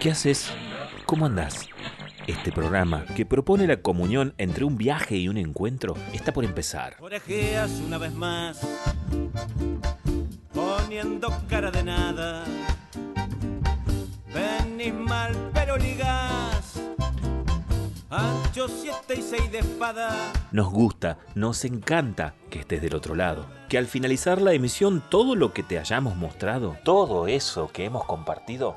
¿Qué haces? ¿Cómo andás? Este programa, que propone la comunión entre un viaje y un encuentro, está por empezar. Orejeas una vez más, poniendo cara de nada. Venís mal, pero ligás. Ancho siete y seis de espada. Nos gusta, nos encanta que estés del otro lado. Que al finalizar la emisión todo lo que te hayamos mostrado, todo eso que hemos compartido,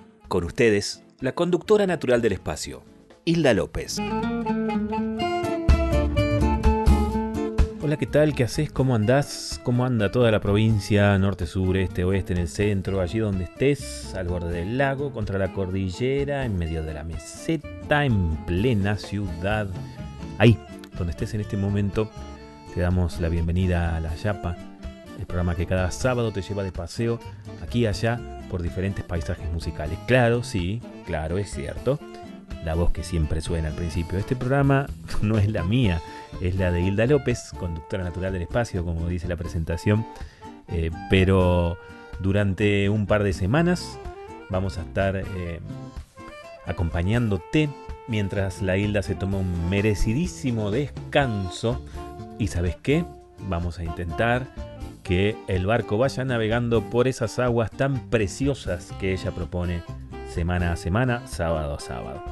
Con ustedes, la conductora natural del espacio, Hilda López. Hola, ¿qué tal? ¿Qué haces? ¿Cómo andás? ¿Cómo anda toda la provincia? Norte, sur, este, oeste, en el centro, allí donde estés, al borde del lago, contra la cordillera, en medio de la meseta, en plena ciudad. Ahí, donde estés en este momento, te damos la bienvenida a La Yapa, el programa que cada sábado te lleva de paseo aquí allá por diferentes paisajes musicales. Claro, sí, claro, es cierto. La voz que siempre suena al principio de este programa no es la mía, es la de Hilda López, conductora natural del espacio, como dice la presentación. Eh, pero durante un par de semanas vamos a estar eh, acompañándote mientras la Hilda se toma un merecidísimo descanso. ¿Y sabes qué? Vamos a intentar que el barco vaya navegando por esas aguas tan preciosas que ella propone semana a semana, sábado a sábado.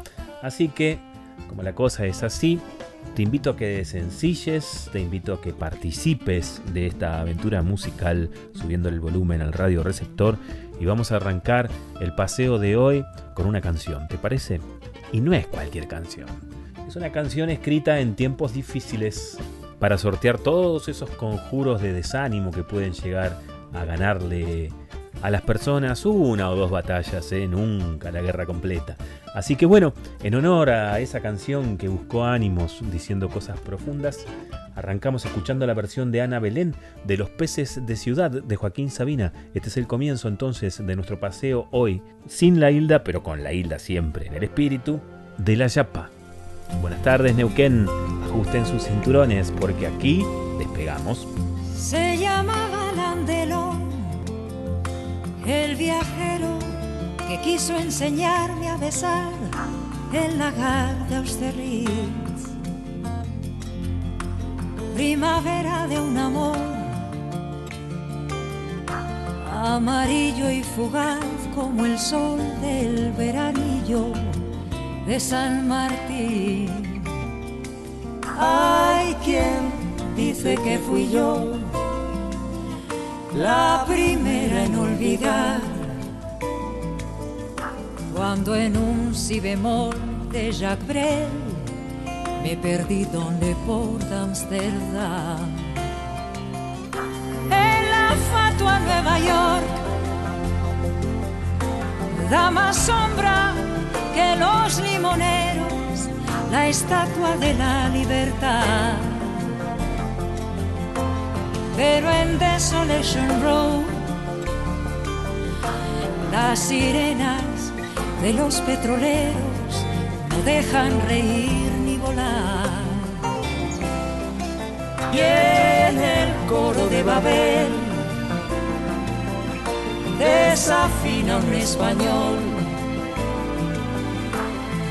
Así que, como la cosa es así, te invito a que sencilles, te invito a que participes de esta aventura musical subiendo el volumen al radio receptor y vamos a arrancar el paseo de hoy con una canción, ¿te parece? Y no es cualquier canción. Es una canción escrita en tiempos difíciles para sortear todos esos conjuros de desánimo que pueden llegar a ganarle a las personas una o dos batallas, ¿eh? nunca la guerra completa. Así que bueno, en honor a esa canción que buscó ánimos diciendo cosas profundas, arrancamos escuchando la versión de Ana Belén de Los peces de ciudad de Joaquín Sabina. Este es el comienzo entonces de nuestro paseo hoy, sin la hilda, pero con la hilda siempre en el espíritu, de la Yapa. Buenas tardes Neuquén, ajusten sus cinturones porque aquí despegamos. Se llamaba Landelón, el viajero que quiso enseñarme a besar el lagar de Austerlitz. Primavera de un amor amarillo y fugaz como el sol del veranillo de San Martín. Hay quien dice que fui yo la primera en olvidar cuando en un si de Jacques Brel me perdí donde por Amsterdam. En la fatua Nueva York da más sombra los limoneros, la estatua de la libertad. Pero en Desolation Road, las sirenas de los petroleros no dejan reír ni volar. Y en el coro de Babel desafina un español.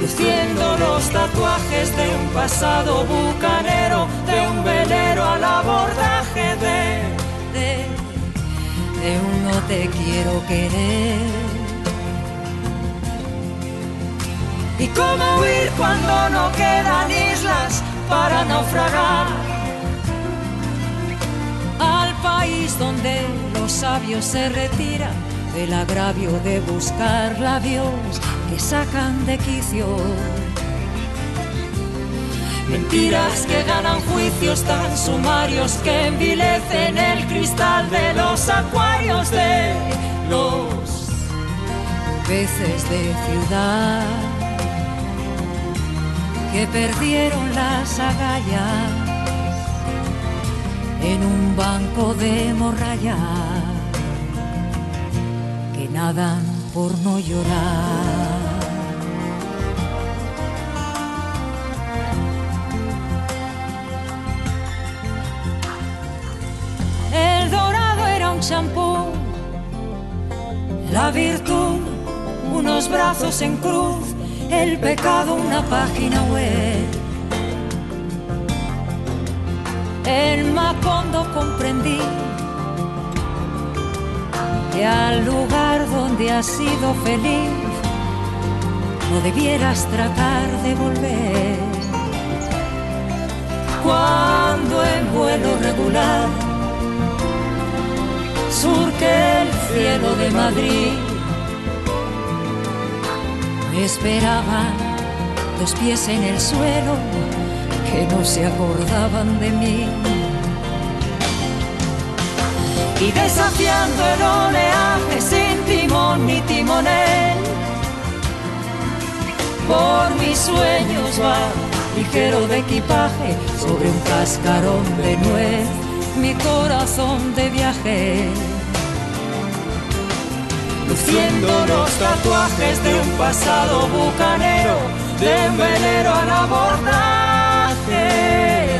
luciendo los tatuajes de un pasado bucanero, de un velero al abordaje de, de, de un no te quiero querer. ¿Y cómo huir cuando no queda? para naufragar al país donde los sabios se retiran del agravio de buscar labios que sacan de quicio. Mentiras que ganan juicios tan sumarios que envilecen el cristal de los acuarios de los peces de ciudad que perdieron las agallas en un banco de morralla que nadan por no llorar. Champú, la virtud unos brazos en cruz, el pecado una página web. En Macondo comprendí que al lugar donde has sido feliz no debieras tratar de volver. Cuando en vuelo regular surque el cielo de Madrid, me esperaban dos pies en el suelo que no se acordaban de mí. Y desafiando el oleaje sin timón ni timonel, por mis sueños va ligero de equipaje sobre un cascarón de nuez, mi corazón de viaje. Luciendo los tatuajes de un pasado bucanero, de velero al abordaje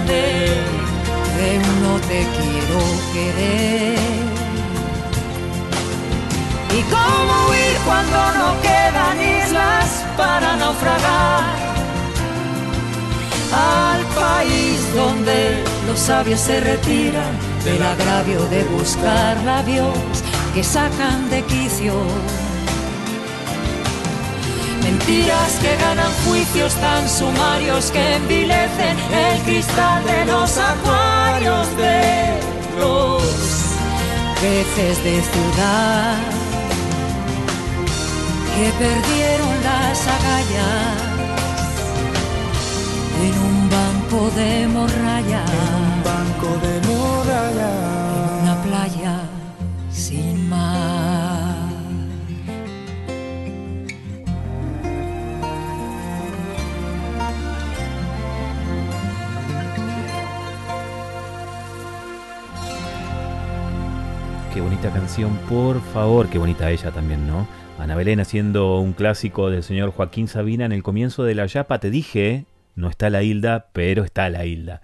de, de un no te quiero querer. ¿Y cómo huir cuando no quedan islas para naufragar? Al país donde los sabios se retiran del agravio de buscar labios que sacan de quicio. Mentiras que ganan juicios tan sumarios que envilecen el cristal de los acuarios de los peces de ciudad que perdieron las agallas en un banco de morralla, un banco de Qué bonita canción, por favor, qué bonita ella también, ¿no? Ana Belén haciendo un clásico del señor Joaquín Sabina en el comienzo de La Yapa, te dije, no está la Hilda, pero está la Hilda.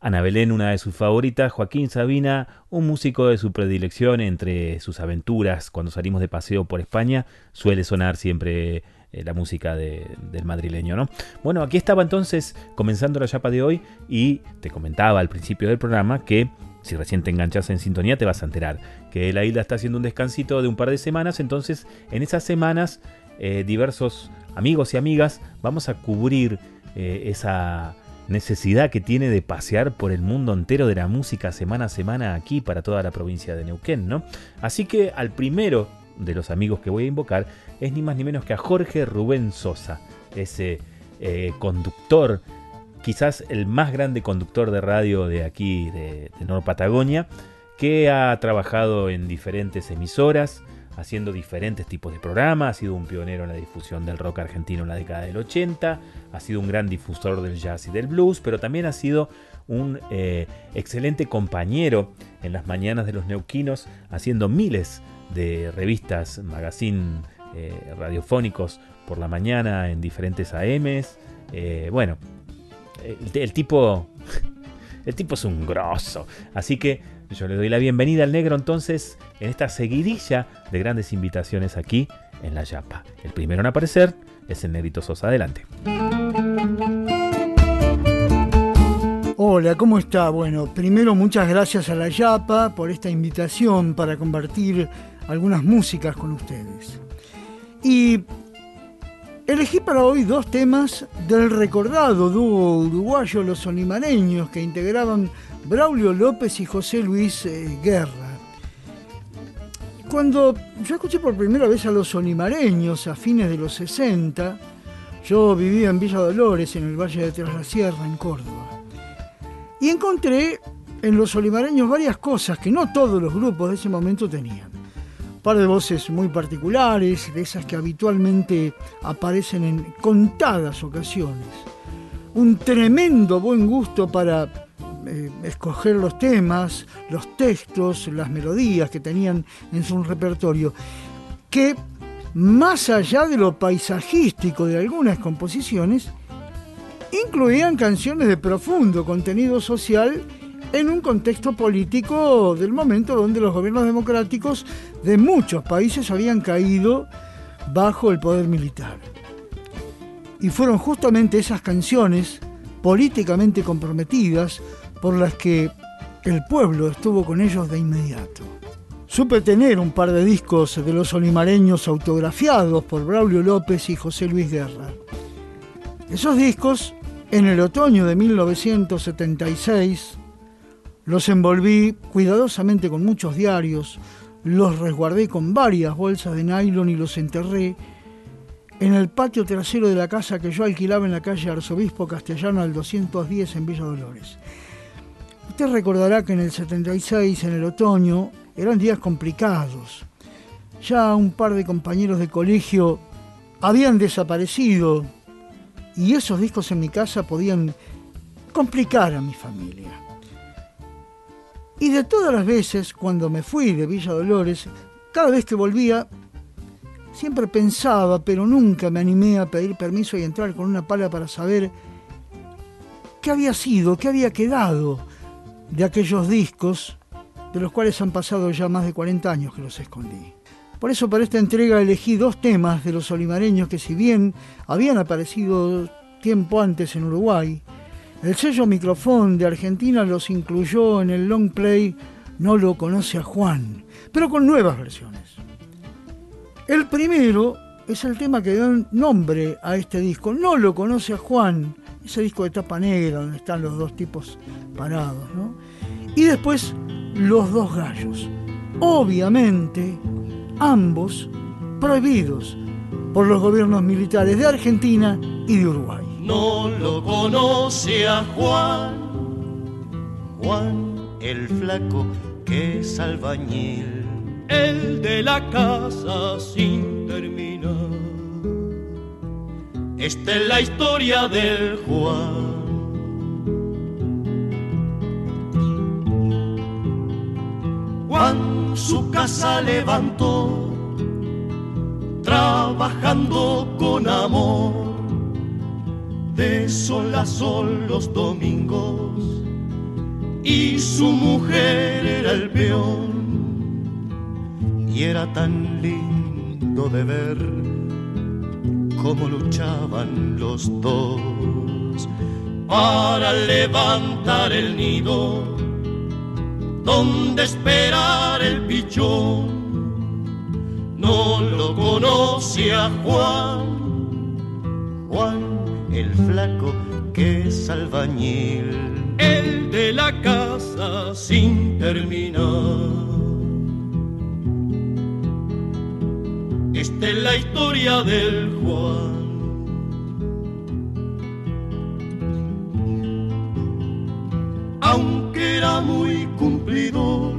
Ana Belén, una de sus favoritas, Joaquín Sabina, un músico de su predilección entre sus aventuras cuando salimos de paseo por España, suele sonar siempre eh, la música de, del madrileño, ¿no? Bueno, aquí estaba entonces comenzando la chapa de hoy y te comentaba al principio del programa que si recién te enganchas en sintonía te vas a enterar que la isla está haciendo un descansito de un par de semanas, entonces en esas semanas eh, diversos amigos y amigas vamos a cubrir eh, esa necesidad que tiene de pasear por el mundo entero de la música semana a semana aquí para toda la provincia de Neuquén, ¿no? Así que al primero de los amigos que voy a invocar es ni más ni menos que a Jorge Rubén Sosa, ese eh, conductor, quizás el más grande conductor de radio de aquí, de, de Nor Patagonia, que ha trabajado en diferentes emisoras, haciendo diferentes tipos de programas, ha sido un pionero en la difusión del rock argentino en la década del 80, ha sido un gran difusor del jazz y del blues, pero también ha sido un eh, excelente compañero en las mañanas de los neuquinos, haciendo miles de revistas, magazine eh, radiofónicos por la mañana en diferentes AMs. Eh, bueno, el, el, tipo... El tipo es un grosso. Así que yo le doy la bienvenida al negro entonces en esta seguidilla de grandes invitaciones aquí en La Yapa. El primero en aparecer es el Negrito Sosa. Adelante. Hola, ¿cómo está? Bueno, primero muchas gracias a La Yapa por esta invitación para compartir algunas músicas con ustedes. Y Elegí para hoy dos temas del recordado dúo uruguayo Los Olimareños que integraban Braulio López y José Luis eh, Guerra. Cuando yo escuché por primera vez a Los Olimareños a fines de los 60, yo vivía en Villa Dolores, en el Valle de Tras la Sierra, en Córdoba. Y encontré en Los Olimareños varias cosas que no todos los grupos de ese momento tenían par de voces muy particulares, de esas que habitualmente aparecen en contadas ocasiones. Un tremendo buen gusto para eh, escoger los temas, los textos, las melodías que tenían en su repertorio, que más allá de lo paisajístico de algunas composiciones, incluían canciones de profundo contenido social en un contexto político del momento donde los gobiernos democráticos de muchos países habían caído bajo el poder militar. Y fueron justamente esas canciones políticamente comprometidas por las que el pueblo estuvo con ellos de inmediato. Supe tener un par de discos de los olimareños autografiados por Braulio López y José Luis Guerra. Esos discos, en el otoño de 1976, los envolví cuidadosamente con muchos diarios, los resguardé con varias bolsas de nylon y los enterré en el patio trasero de la casa que yo alquilaba en la calle Arzobispo Castellano al 210 en Villa Dolores. Usted recordará que en el 76, en el otoño, eran días complicados. Ya un par de compañeros de colegio habían desaparecido y esos discos en mi casa podían complicar a mi familia. Y de todas las veces, cuando me fui de Villa Dolores, cada vez que volvía, siempre pensaba, pero nunca me animé a pedir permiso y entrar con una pala para saber qué había sido, qué había quedado de aquellos discos, de los cuales han pasado ya más de 40 años que los escondí. Por eso para esta entrega elegí dos temas de los olimareños que si bien habían aparecido tiempo antes en Uruguay, el sello Microfón de Argentina los incluyó en el long play No lo conoce a Juan, pero con nuevas versiones. El primero es el tema que da nombre a este disco, No lo conoce a Juan, ese disco de tapa negra donde están los dos tipos parados, ¿no? Y después Los dos gallos. Obviamente, ambos prohibidos por los gobiernos militares de Argentina y de Uruguay no lo conoce a Juan. Juan, el flaco que es albañil, el de la casa sin terminar. Esta es la historia del Juan. Juan su casa levantó, trabajando con amor de sol a sol los domingos. Y su mujer era el peón. Y era tan lindo de ver cómo luchaban los dos para levantar el nido donde esperar el pichón. No lo conocía Juan. Juan el flaco que es albañil, el de la casa sin terminar. Esta es la historia del Juan. Aunque era muy cumplidor,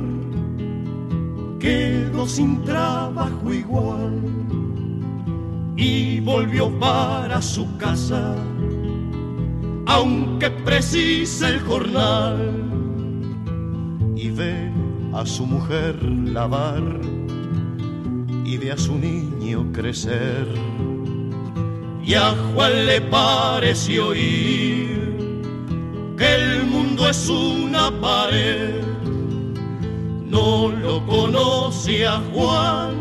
quedó sin trabajo igual y volvió para su casa, aunque precise el jornal, y ve a su mujer lavar y ve a su niño crecer. Y a Juan le pareció oír que el mundo es una pared. No lo conoce a Juan,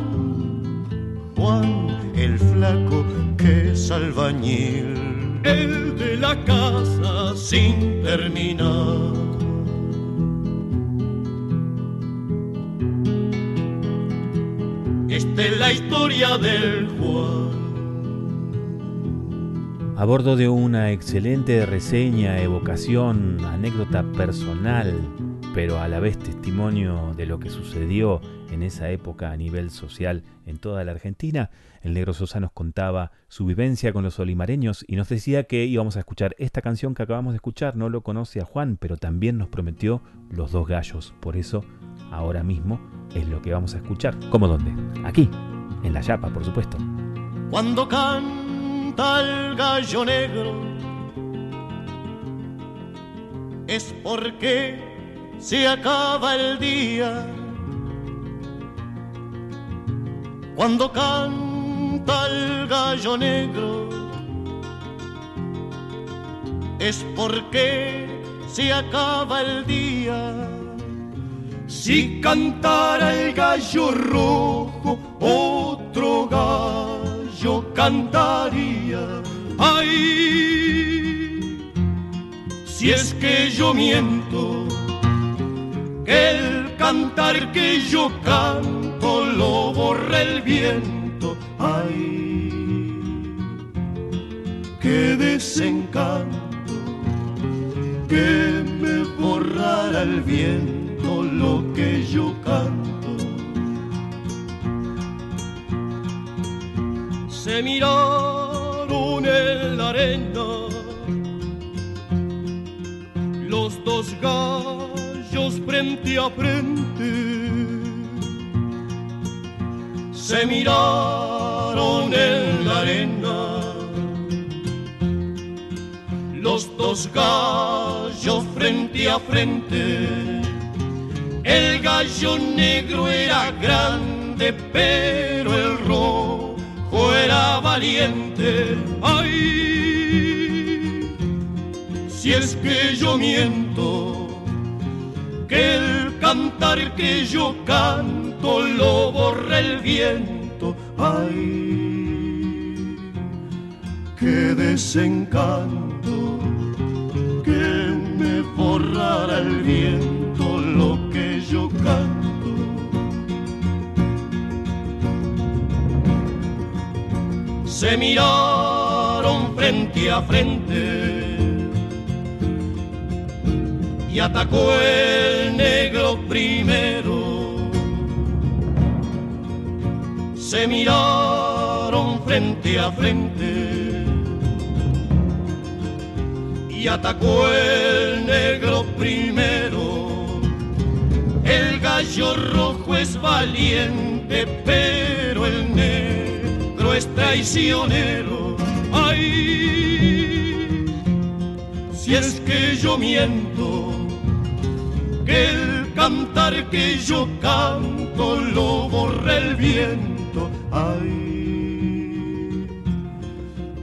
Juan el flaco que es albañil, el de la casa sin terminar. Esta es la historia del Juan. A bordo de una excelente reseña, evocación, anécdota personal, pero a la vez testimonio de lo que sucedió en esa época a nivel social en toda la Argentina, el negro Sosa nos contaba su vivencia con los olimareños y nos decía que íbamos a escuchar esta canción que acabamos de escuchar, no lo conoce a Juan, pero también nos prometió Los dos gallos, por eso ahora mismo es lo que vamos a escuchar. ¿Cómo dónde? Aquí, en la Yapa, por supuesto. Cuando canta el gallo negro es porque se acaba el día. Cuando canta el gallo negro es porque se acaba el día. Si cantara el gallo rojo, otro gallo cantaría. Ay, si es que yo miento, el cantar que yo canto lo borra el viento. Ay, qué desencanto que me borrara el viento lo que yo canto. Se miraron en la arena los dos frente a frente. Se miraron en la arena los dos gallos frente a frente el gallo negro era grande, pero el rojo era valiente. Ay, si es que yo miento, que el cantar que yo canto lo borra el viento. Ay, qué desencanto que me borrara el viento lo yo canto. Se miraron frente a frente y atacó el negro primero. Se miraron frente a frente y atacó el negro primero el gallo rojo es valiente, pero el negro es traicionero. Ay, si es que yo miento, el cantar que yo canto lo borra el viento. Ay,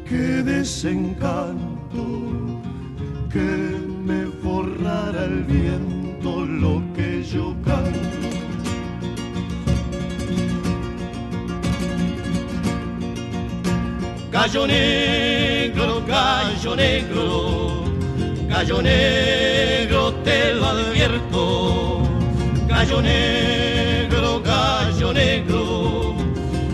qué desencanto que me borrara el viento lo que yo canto. Gallo negro, gallo negro, gallo negro, te lo advierto. Gallo negro, gallo negro,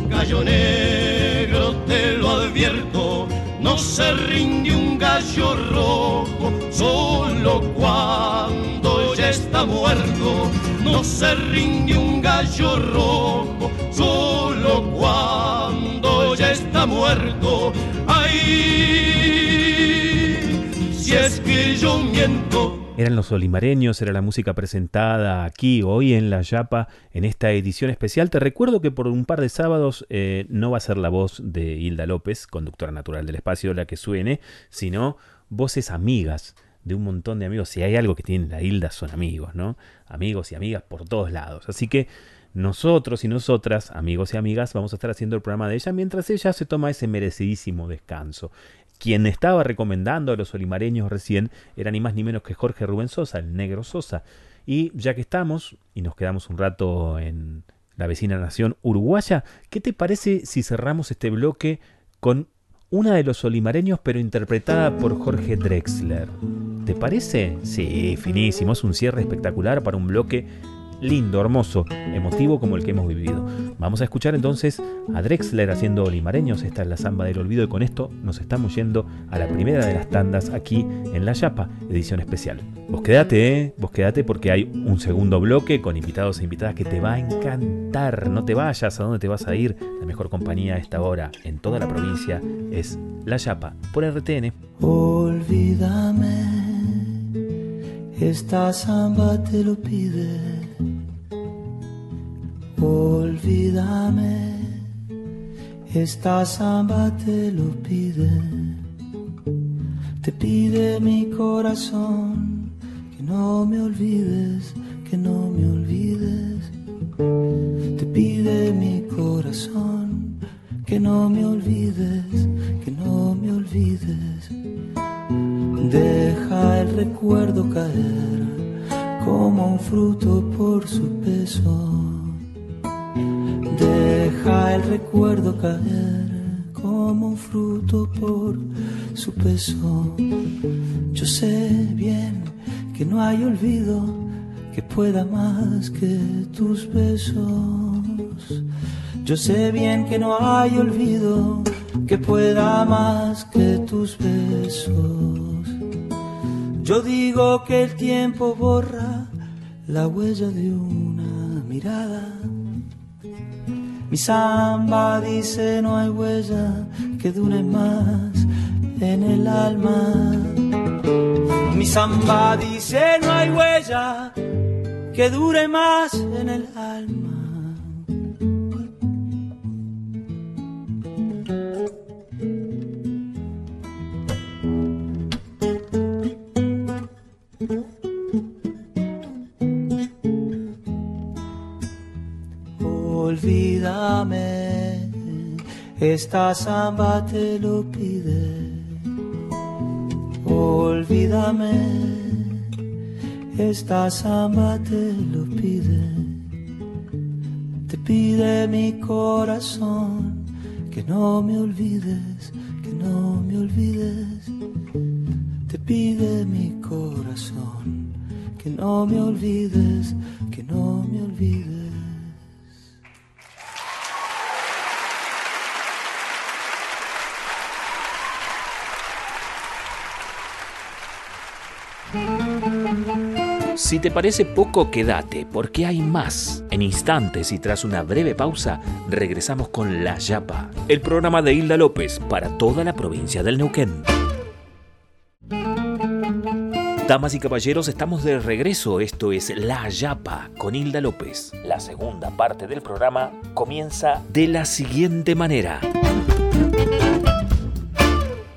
gallo negro, te lo advierto. No se rinde un gallo rojo solo cuando ya está muerto. No se rinde un gallo rojo solo cuando ya está muerto. Ay, yo miento eran los olimareños, era la música presentada aquí, hoy en La Yapa, en esta edición especial. Te recuerdo que por un par de sábados eh, no va a ser la voz de Hilda López, conductora natural del espacio, la que suene, sino voces amigas de un montón de amigos. Si hay algo que tiene la Hilda son amigos, ¿no? Amigos y amigas por todos lados. Así que nosotros y nosotras, amigos y amigas, vamos a estar haciendo el programa de ella mientras ella se toma ese merecidísimo descanso. Quien estaba recomendando a los olimareños recién era ni más ni menos que Jorge Rubén Sosa, el negro Sosa. Y ya que estamos y nos quedamos un rato en la vecina nación uruguaya, ¿qué te parece si cerramos este bloque con una de los olimareños pero interpretada por Jorge Drexler? ¿Te parece? Sí, finísimo, es un cierre espectacular para un bloque lindo, hermoso, emotivo como el que hemos vivido. Vamos a escuchar entonces a Drexler haciendo Olimareños, esta es la samba del olvido y con esto nos estamos yendo a la primera de las tandas aquí en La Yapa, edición especial. Vos quédate, ¿eh? vos quédate porque hay un segundo bloque con invitados e invitadas que te va a encantar. No te vayas, ¿a dónde te vas a ir? La mejor compañía a esta hora en toda la provincia es La Yapa por RTN. Olvídame, esta samba te lo pide Olvídame, esta samba te lo pide, te pide mi corazón, que no me olvides, que no me olvides, te pide mi corazón, que no me olvides, que no me olvides, deja el recuerdo caer como un fruto por su peso Deja el recuerdo caer como un fruto por su peso. Yo sé bien que no hay olvido que pueda más que tus besos. Yo sé bien que no hay olvido que pueda más que tus besos. Yo digo que el tiempo borra la huella de una mirada mi samba dice no hay huella que dure más en el alma. Mi samba dice no hay huella que dure más en el alma. Esta samba te lo pide. Olvídame, esta samba te lo pide. Te pide mi corazón que no me olvides, que no me olvides. Te pide mi corazón que no me olvides, que no me olvides. Si te parece poco, quédate, porque hay más. En instantes y tras una breve pausa, regresamos con La Yapa, el programa de Hilda López para toda la provincia del Neuquén. Damas y caballeros, estamos de regreso. Esto es La Yapa con Hilda López. La segunda parte del programa comienza de la siguiente manera.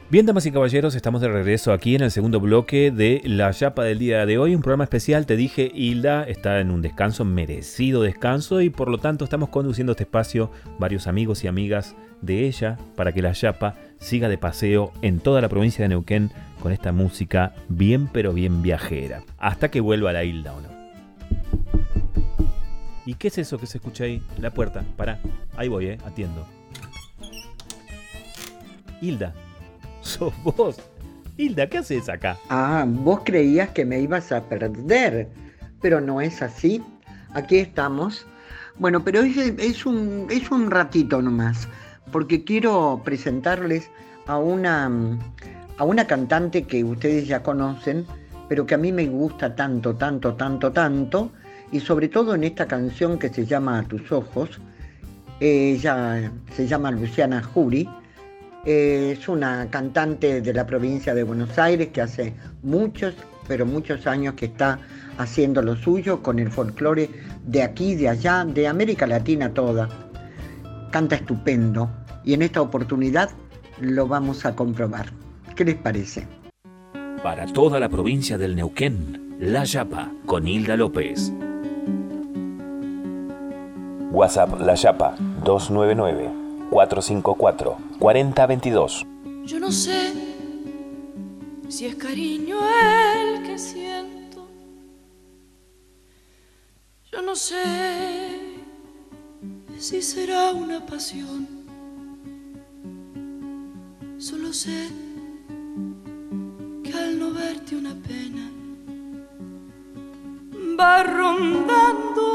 Bien, damas y caballeros, estamos de regreso aquí en el segundo bloque de La Yapa del día de hoy. Un programa especial, te dije, Hilda está en un descanso, merecido descanso, y por lo tanto estamos conduciendo este espacio varios amigos y amigas de ella para que La Yapa siga de paseo en toda la provincia de Neuquén con esta música bien pero bien viajera. Hasta que vuelva la Hilda, ¿o no? ¿Y qué es eso que se escucha ahí? La puerta, para. Ahí voy, eh, atiendo. Hilda, vos. Hilda, ¿qué haces acá? Ah, vos creías que me ibas a perder, pero no es así. Aquí estamos. Bueno, pero es, un, es un ratito nomás, porque quiero presentarles a una, a una cantante que ustedes ya conocen, pero que a mí me gusta tanto, tanto, tanto, tanto, y sobre todo en esta canción que se llama A tus ojos. Ella se llama Luciana Jury es una cantante de la provincia de Buenos Aires que hace muchos, pero muchos años que está haciendo lo suyo con el folclore de aquí, de allá, de América Latina toda. Canta estupendo y en esta oportunidad lo vamos a comprobar. ¿Qué les parece? Para toda la provincia del Neuquén, La Yapa con Hilda López. WhatsApp La Yapa 299 454-4022. Yo no sé si es cariño el que siento. Yo no sé si será una pasión. Solo sé que al no verte una pena va rondando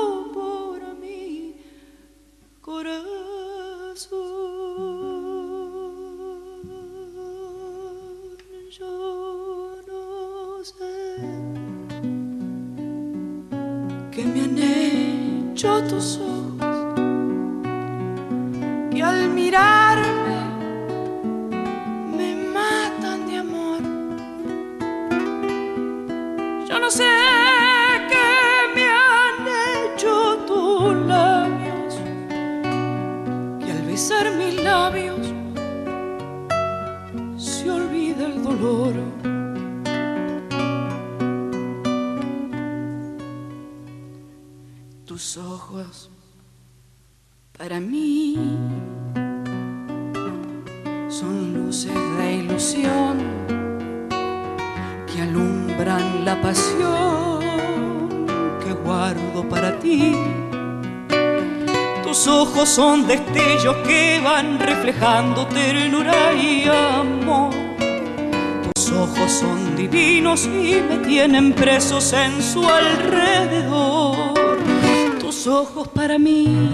destellos que van reflejando ternura y amor. Tus ojos son divinos y me tienen presos en su alrededor. Tus ojos para mí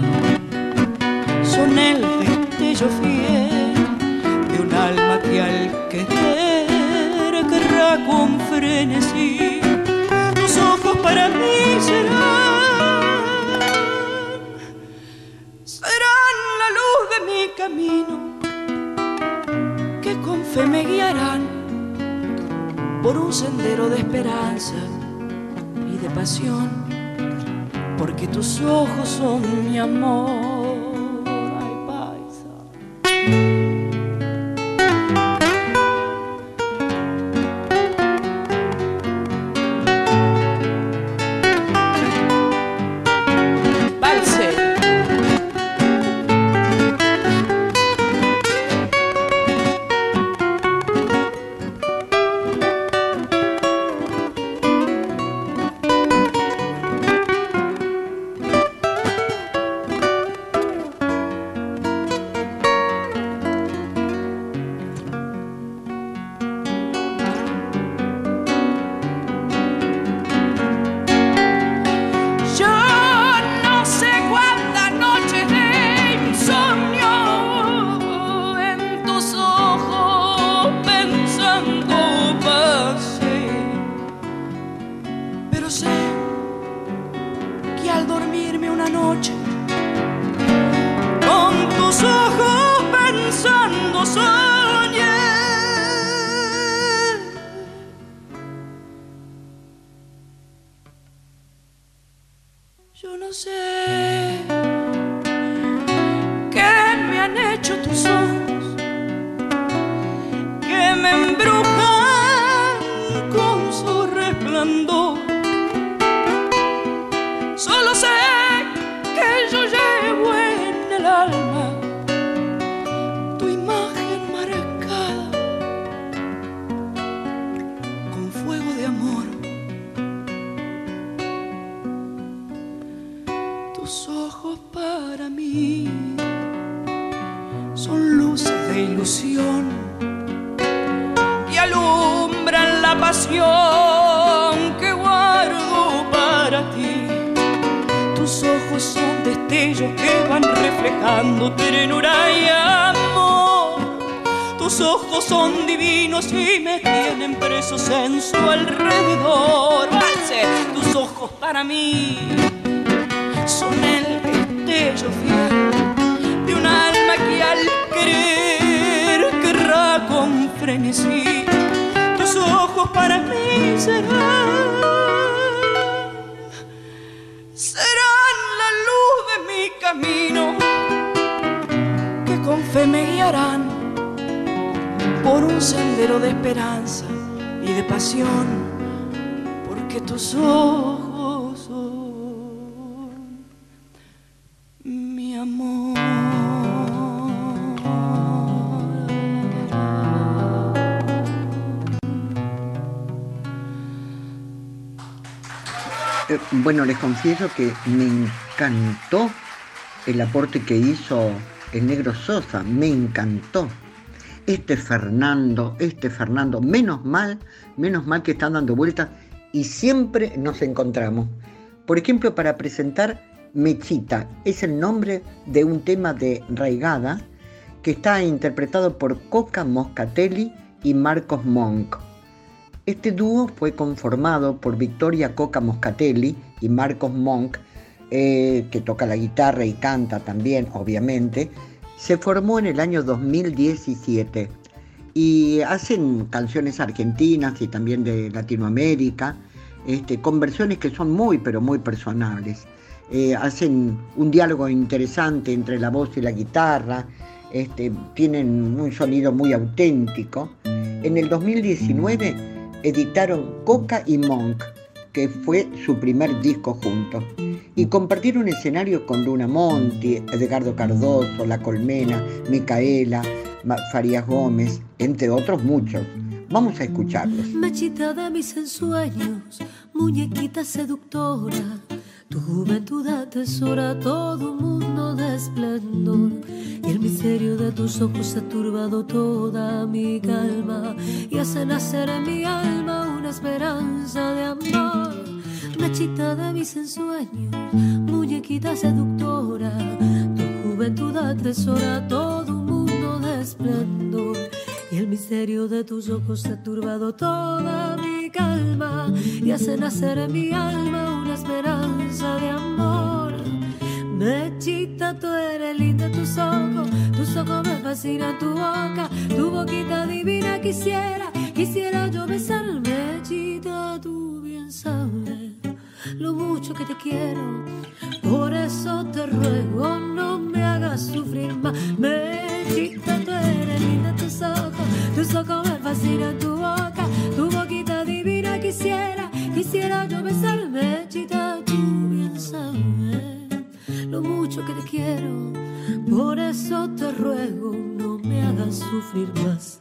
son el destello fiel de un alma que al querer querrá con frenesí. Tus ojos para mí serán, camino que con fe me guiarán por un sendero de esperanza y de pasión, porque tus ojos son mi amor. Solo sé que yo llevo en el alma tu imagen marcada con fuego de amor. Tus ojos para mí son luces de ilusión y alumbran la pasión destellos que van reflejando ternura y amor. Tus ojos son divinos y me tienen presos en su alrededor. Tus ojos para mí son el destello fiel de un alma que al querer querrá con frenesí. Tus ojos para mí serán camino que con fe me guiarán por un sendero de esperanza y de pasión, porque tus ojos son mi amor. Eh, bueno, les confieso que me encantó el aporte que hizo el negro Sosa, me encantó. Este Fernando, este Fernando, menos mal, menos mal que están dando vueltas y siempre nos encontramos. Por ejemplo, para presentar Mechita es el nombre de un tema de Raigada que está interpretado por Coca Moscatelli y Marcos Monk. Este dúo fue conformado por Victoria Coca Moscatelli y Marcos Monk, eh, que toca la guitarra y canta también, obviamente. Se formó en el año 2017 y hacen canciones argentinas y también de Latinoamérica, este, con versiones que son muy, pero muy personales. Eh, hacen un diálogo interesante entre la voz y la guitarra, este, tienen un sonido muy auténtico. En el 2019 editaron Coca y Monk, que fue su primer disco juntos, y compartieron escenario con Luna Monti, Edgardo Cardoso, La Colmena, Micaela, Farías Gómez, entre otros muchos. Vamos a escucharlos. Mechita de mis ensueños, muñequita seductora, tu juventud atesora todo un mundo de esplendor. Y el misterio de tus ojos ha turbado toda mi calma y hace nacer en mi alma una esperanza de amor. Mechita de mis ensueños, muñequita seductora, tu juventud atesora todo un mundo de esplendor. Y el misterio de tus ojos ha turbado toda mi calma y hace nacer en mi alma una esperanza de amor. Mechita, tú eres linda, tus ojos, tus ojos me fascinan, tu boca, tu boquita divina quisiera, quisiera yo besar. Mechita, tú bien sabes lo mucho que te quiero, por eso te ruego no me hagas sufrir más. Mechita, tú eres linda, tus ojos, tus ojos me fascinan, tu boca, tu boquita divina quisiera, quisiera yo besar. Mechita, tú bien sabes lo mucho que te quiero. Por eso te ruego, no me hagas sufrir más.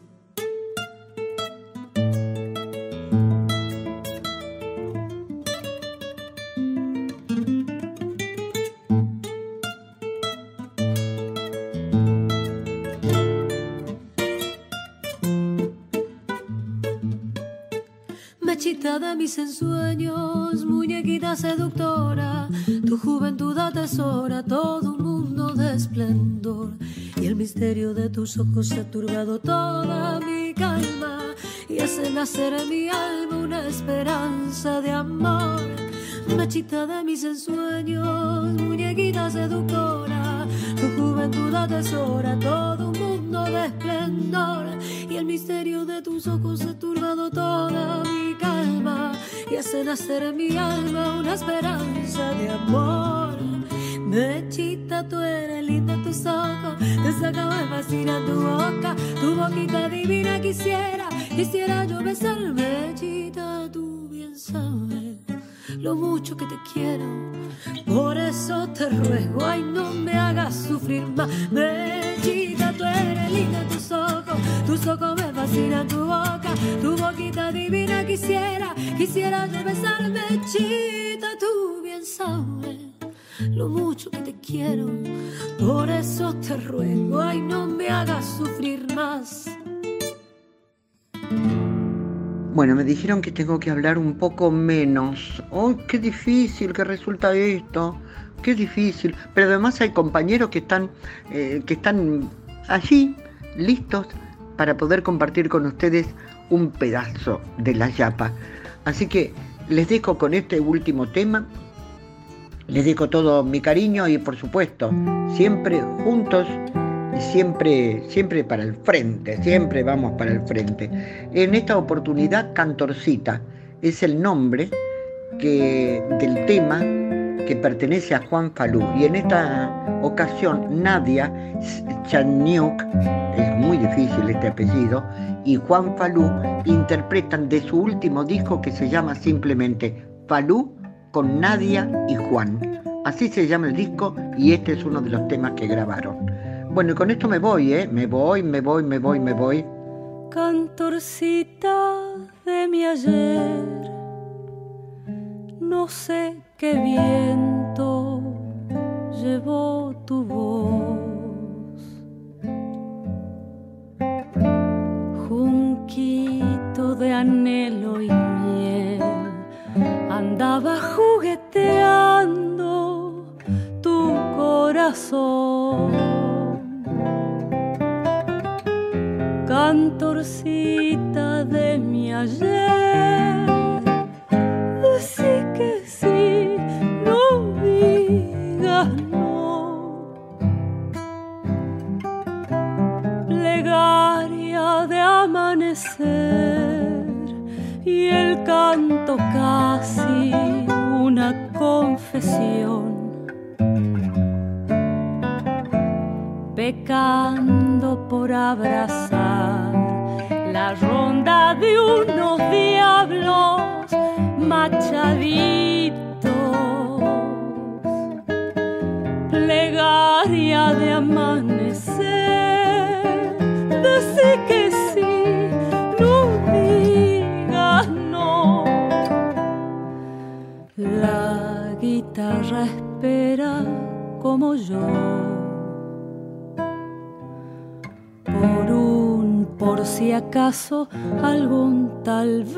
De mis ensueños, muñequita seductora, tu juventud atesora todo un mundo de esplendor. Y el misterio de tus ojos ha turbado toda mi calma y hace nacer en mi alma una esperanza de amor. Mechita de mis ensueños, muñequita seductora, tu juventud atesora todo un de esplendor. Y el misterio de tus ojos ha turbado toda mi calma y hace nacer en mi alma una esperanza de amor. Mechita, tú eres linda, tus ojos, te saca me fascina tu boca, tu boquita divina quisiera, quisiera yo besar. Mechita, tú bien sabes lo mucho que te quiero, por eso te ruego, ay no me hagas sufrir más. Mechita, tú eres linda, tus ojos, tus ojos me fascinan, tu boca, tu boquita divina quisiera, quisiera yo besar. Mechita, tú bien sabes lo mucho que te quiero. Por eso te ruego, ay, no me hagas sufrir más. Bueno, me dijeron que tengo que hablar un poco menos. ¡Oh, qué difícil que resulta esto! ¡Qué difícil! Pero además hay compañeros que están, eh, que están allí, listos para poder compartir con ustedes un pedazo de la yapa. Así que les dejo con este último tema les dejo todo mi cariño y por supuesto, siempre juntos siempre, siempre para el frente, siempre vamos para el frente. En esta oportunidad, Cantorcita es el nombre que, del tema que pertenece a Juan Falú. Y en esta ocasión, Nadia Chaniuk, es muy difícil este apellido, y Juan Falú interpretan de su último disco que se llama simplemente Falú con Nadia y Juan. Así se llama el disco y este es uno de los temas que grabaron. Bueno, y con esto me voy, ¿eh? Me voy, me voy, me voy, me voy. Cantorcita de mi ayer, no sé qué viento llevó tu voz. Junquito de anhelo y miel andaba jugueteando corazón. Cantorcita de mi ayer, decí que sí, no digas no. Plegaria de amanecer y el canto casi una confesión. Pecando por abrazar la ronda de unos diablos machaditos. Plegaria de amanecer, decí que sí, no digas no. La guitarra espera como yo. Por si acaso, algún tal vez.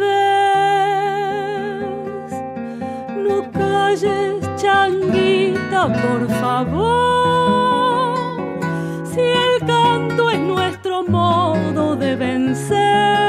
No calles, changuita, por favor. Si el canto es nuestro modo de vencer,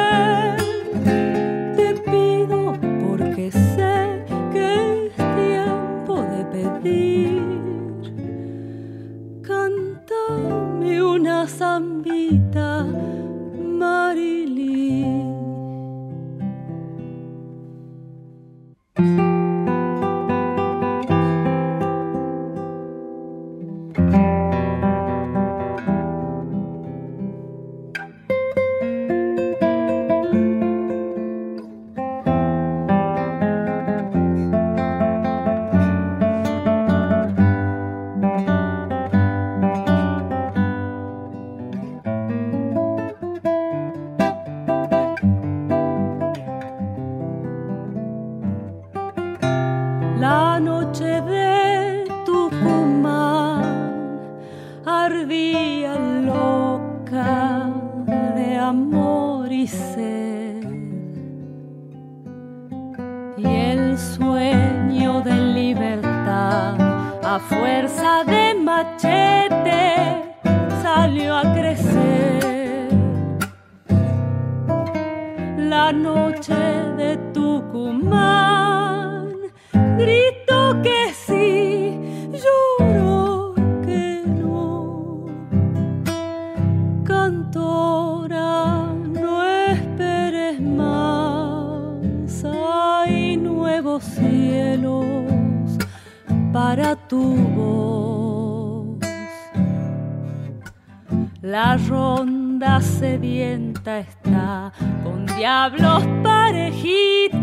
La ronda sedienta está con diablos parejitos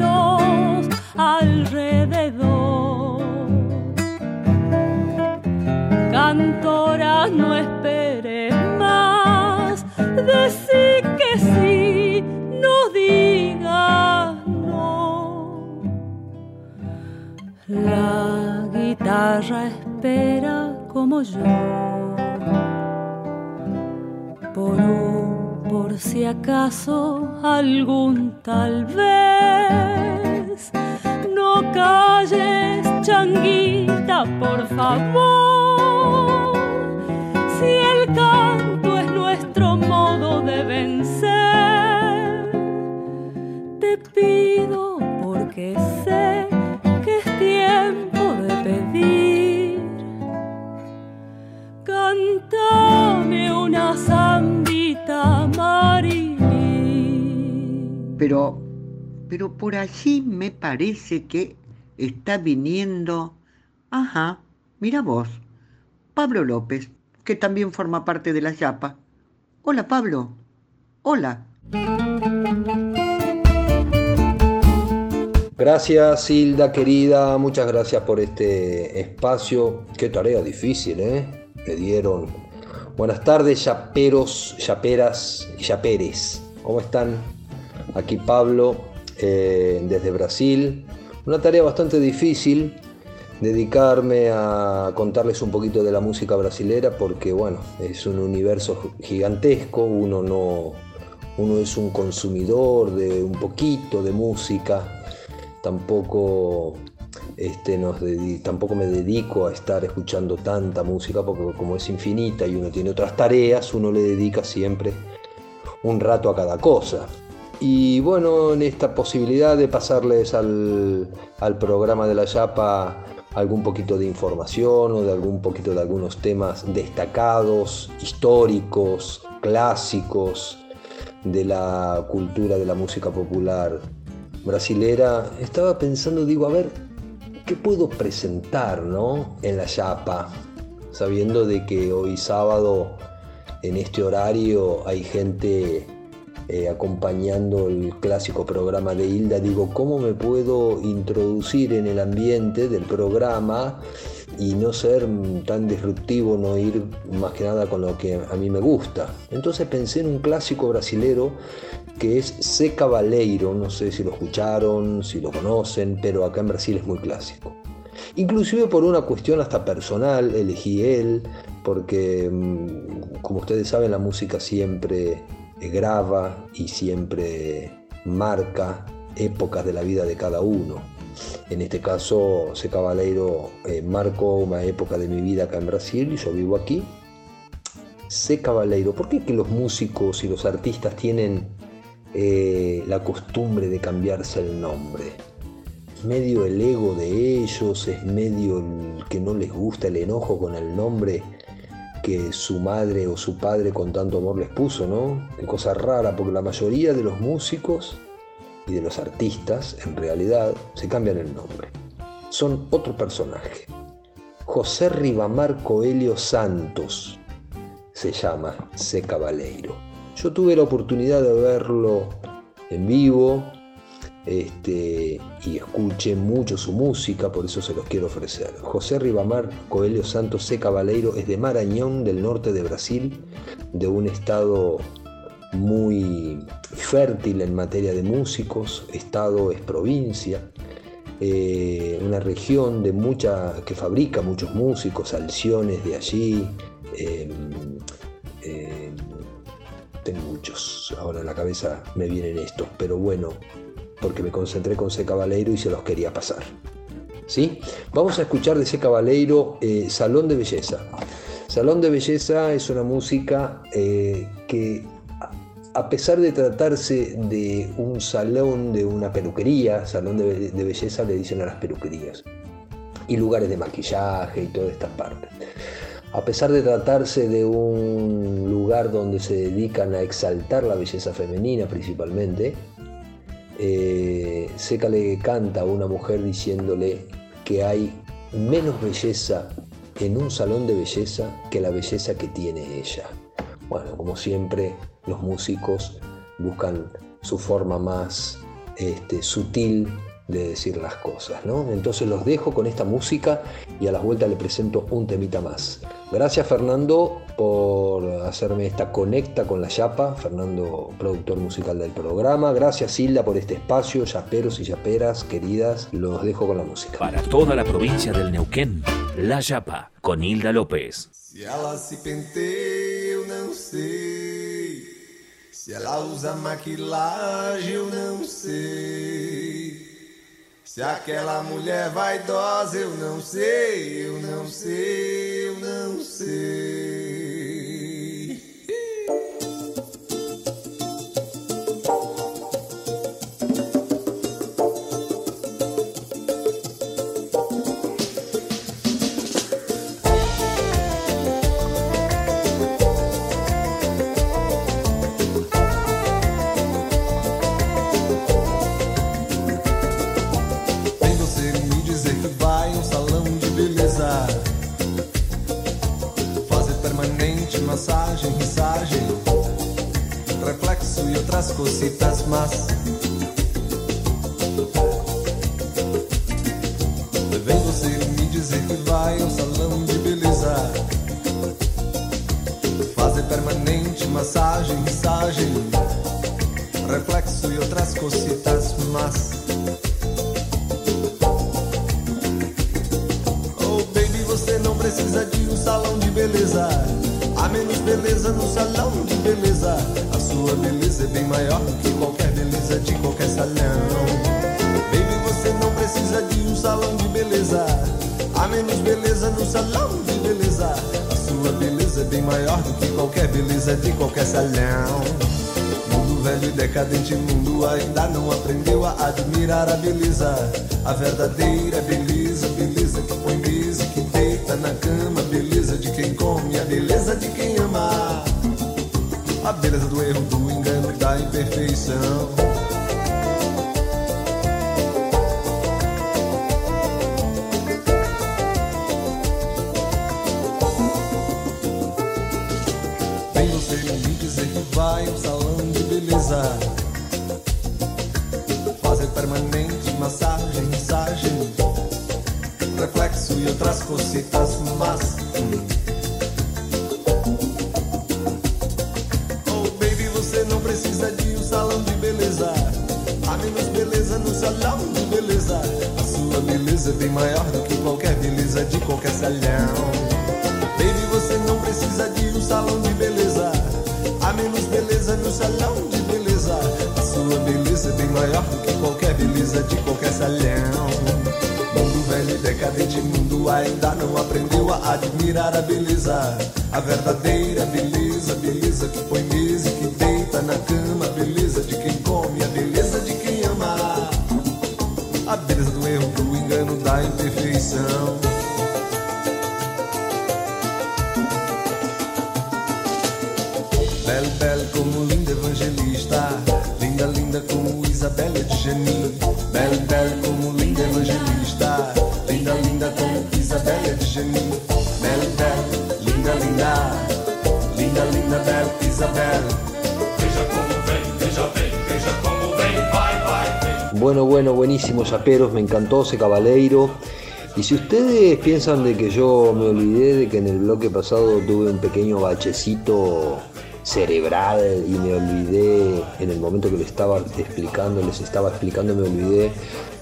alrededor. Cantora, no esperes más, decí que sí, no digas no. La guitarra espera como yo por si acaso, algún tal vez. No calles, changuita, por favor. Si el canto es nuestro modo de vencer, te pido porque zambita, Marilí. Pero, pero por allí me parece que está viniendo, ajá, mira vos, Pablo López, que también forma parte de la Yapa. Hola Pablo, hola. Gracias Hilda querida, muchas gracias por este espacio. Qué tarea difícil, ¿eh? Me dieron. Buenas tardes, yaperos, yaperas y yaperes. ¿Cómo están? Aquí Pablo, eh, desde Brasil. Una tarea bastante difícil, dedicarme a contarles un poquito de la música brasilera porque, bueno, es un universo gigantesco, uno no... Uno es un consumidor de un poquito de música, tampoco este, tampoco me dedico a estar escuchando tanta música porque como es infinita y uno tiene otras tareas, uno le dedica siempre un rato a cada cosa. Y bueno, en esta posibilidad de pasarles al, al programa de la Yapa algún poquito de información o de algún poquito de algunos temas destacados, históricos, clásicos de la cultura de la música popular brasilera, estaba pensando, digo, a ver, ¿qué puedo presentar ¿no? en la Yapa? Sabiendo de que hoy sábado en este horario hay gente eh, acompañando el clásico programa de Hilda, digo, ¿cómo me puedo introducir en el ambiente del programa y no ser tan disruptivo, no ir más que nada con lo que a mí me gusta? Entonces pensé en un clásico brasilero que es C Cabaleiro, no sé si lo escucharon, si lo conocen, pero acá en Brasil es muy clásico. Inclusive por una cuestión hasta personal, elegí él, porque mm, como ustedes saben la música siempre graba y siempre marca épocas de la vida de cada uno. En este caso, ese caballero eh, marcó una época de mi vida acá en Brasil y yo vivo aquí. C Cabaleiro, ¿por qué que los músicos y los artistas tienen eh, la costumbre de cambiarse el nombre? Es medio el ego de ellos, es medio el que no les gusta el enojo con el nombre que su madre o su padre con tanto amor les puso, ¿no? Qué cosa rara, porque la mayoría de los músicos y de los artistas, en realidad, se cambian el nombre. Son otro personaje. José Ribamar Coelho Santos se llama C. Cabaleiro. Yo tuve la oportunidad de verlo en vivo este, y escuché mucho su música, por eso se los quiero ofrecer. José Ribamar Coelho Santos C. Cabaleiro es de Marañón, del norte de Brasil, de un estado muy fértil en materia de músicos, estado es provincia, eh, una región de mucha, que fabrica muchos músicos, alciones de allí, em, muchos, ahora en la cabeza me vienen estos, pero bueno, porque me concentré con C. Cabaleiro y se los quería pasar. ¿Sí? Vamos a escuchar de C. Cabaleiro eh, Salón de Belleza. Salón de Belleza es una música eh, que a pesar de tratarse de un salón, de una peluquería, salón de, de, belleza le dicen a las peluquerías, y lugares de maquillaje y todas estas partes. A pesar de tratarse de un lugar donde se dedican a exaltar la belleza femenina principalmente, eh, Seca le canta a una mujer diciéndole que hay menos belleza en un salón de belleza que la belleza que tiene ella. Bueno, como siempre, los músicos buscan su forma más este, sutil de decir las cosas, ¿no? Entonces los dejo con esta música y a las vueltas le presento un temita más. Gracias Fernando por hacerme esta conecta con la Yapa, Fernando, productor musical del programa. Gracias Hilda por este espacio, yaperos y yaperas queridas, los dejo con la música. Para toda la provincia del Neuquén, La Yapa, con Hilda López. Si ela se penteia, eu não sei. Se ela usa maquilagem, eu não sei. Se aquela mulher vaidosa, eu não sei, eu não sei, eu não sei. Massagem, risagem, reflexo e outras cositas más. Vem você me dizer que vai ao salão de beleza Fazer permanente massagem, risagem, reflexo e outras cositas más. Beleza no salão de beleza. A sua beleza é bem maior que qualquer beleza de qualquer salão. Baby, você não precisa de um salão de beleza. Há menos beleza no salão de beleza. A sua beleza é bem maior do que qualquer beleza de qualquer salão. Mundo velho e decadente, mundo ainda não aprendeu a admirar a beleza. A verdadeira beleza, certeza do erro, do engano da imperfeição. Yaperos, me encantó ese cabaleiro. Y si ustedes piensan de que yo me olvidé de que en el bloque pasado tuve un pequeño bachecito cerebral y me olvidé en el momento que les estaba explicando, les estaba explicando, me olvidé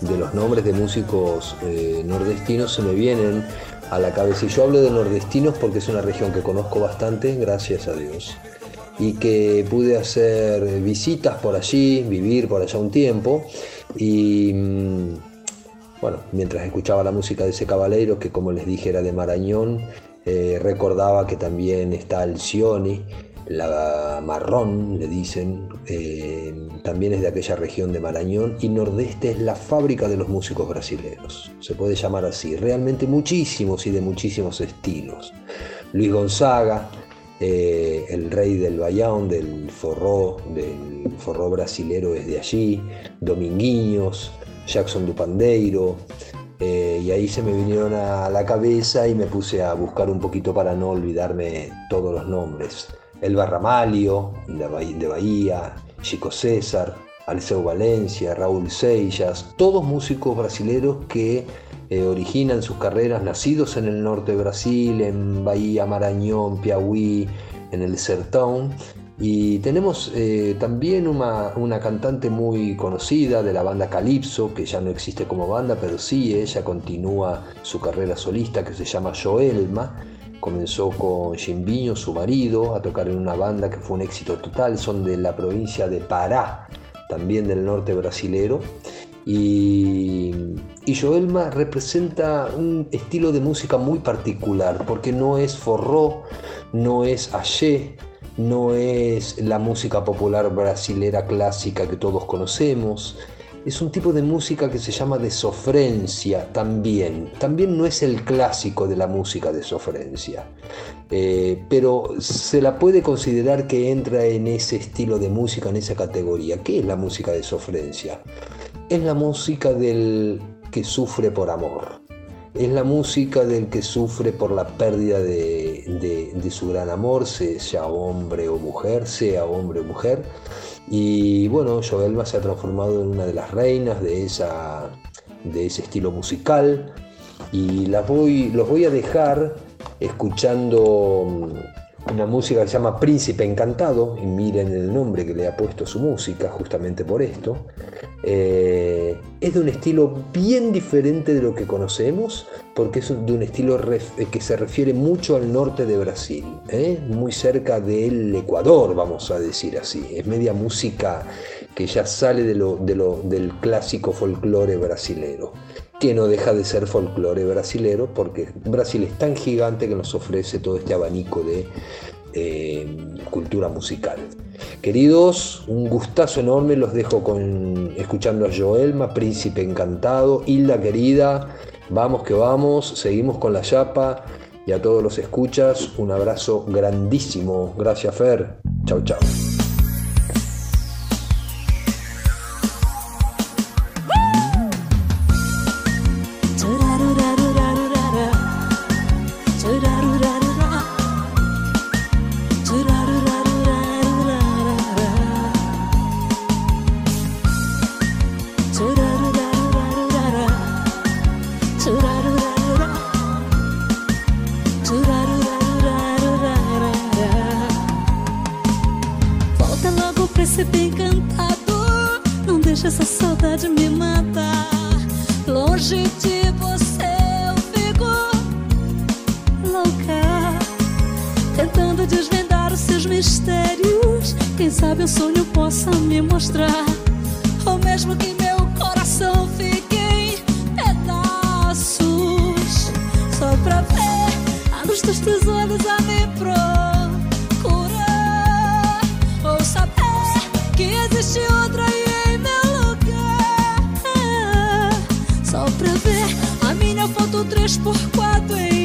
de los nombres de músicos eh, nordestinos, se me vienen a la cabeza. Y yo hablo de nordestinos porque es una región que conozco bastante, gracias a Dios. Y que pude hacer visitas por allí, vivir por allá un tiempo. Y mm, bueno, mientras escuchaba la música de ese caballero, que como les dije era de Marañón, eh, recordaba que también está Alcioni, la marrón, le dicen, eh, también es de aquella región de Marañón, y Nordeste es la fábrica de los músicos brasileños, se puede llamar así, realmente muchísimos y de muchísimos estilos. Luis Gonzaga, eh, el rey del Bayão, del forró, del forró brasilero es de allí, Dominguinhos, Jackson Dupandeiro, eh, y ahí se me vinieron a la cabeza y me puse a buscar un poquito para no olvidarme todos los nombres. Elba Ramalho, de Bahía, Chico César, Alceu Valencia, Raúl Seixas, todos músicos brasileros que eh, originan sus carreras nacidos en el norte de Brasil, en Bahía, Marañón, Piauí, en el Sertón. Y tenemos eh, también una, una, cantante muy conocida de la banda Calypso, que ya no existe como banda, pero sí ella continúa su carrera solista, que se llama Joelma. Comenzó con Jimbiño, su marido, a tocar en una banda que fue un éxito total. Son de la provincia de Pará, también del norte brasilero. Y, y, Joelma representa un estilo de música muy particular, porque no es forró, no es axé, no es la música popular brasilera clásica que todos conocemos. Es un tipo de música que se llama de sofrencia también. También no es el clásico de la música de sofrencia. Eh, pero se la puede considerar que entra en ese estilo de música, en esa categoría. ¿Qué es la música de sofrencia? Es la música del que sufre por amor. Es la música del que sufre por la pérdida de, de, su gran amor, sea hombre o mujer, sea hombre o mujer. Y bueno, Joelma se ha transformado en una de las reinas de, esa, de ese estilo musical. Y las voy, los voy a dejar escuchando una música que se llama Príncipe Encantado, y miren el nombre que le ha puesto su música, justamente por esto. Eh, es de un estilo bien diferente de lo que conocemos, porque es de un estilo que se refiere mucho al norte de Brasil, ¿eh? muy cerca del Ecuador, vamos a decir así. Es media música que ya sale de lo, del clásico folclore brasilero, que no deja de ser folclore brasilero porque Brasil es tan gigante que nos ofrece todo este abanico de eh, cultura musical. Queridos, un gustazo enorme, los dejo con escuchando a Joelma, Príncipe Encantado, Hilda querida, vamos que vamos, seguimos con la chapa y a todos los escuchas, un abrazo grandísimo. Gracias Fer, chau chau. Teus olhos a me procurar. Ou saber que existe outra aí em meu lugar. Só pra ver a minha foto 3x4 em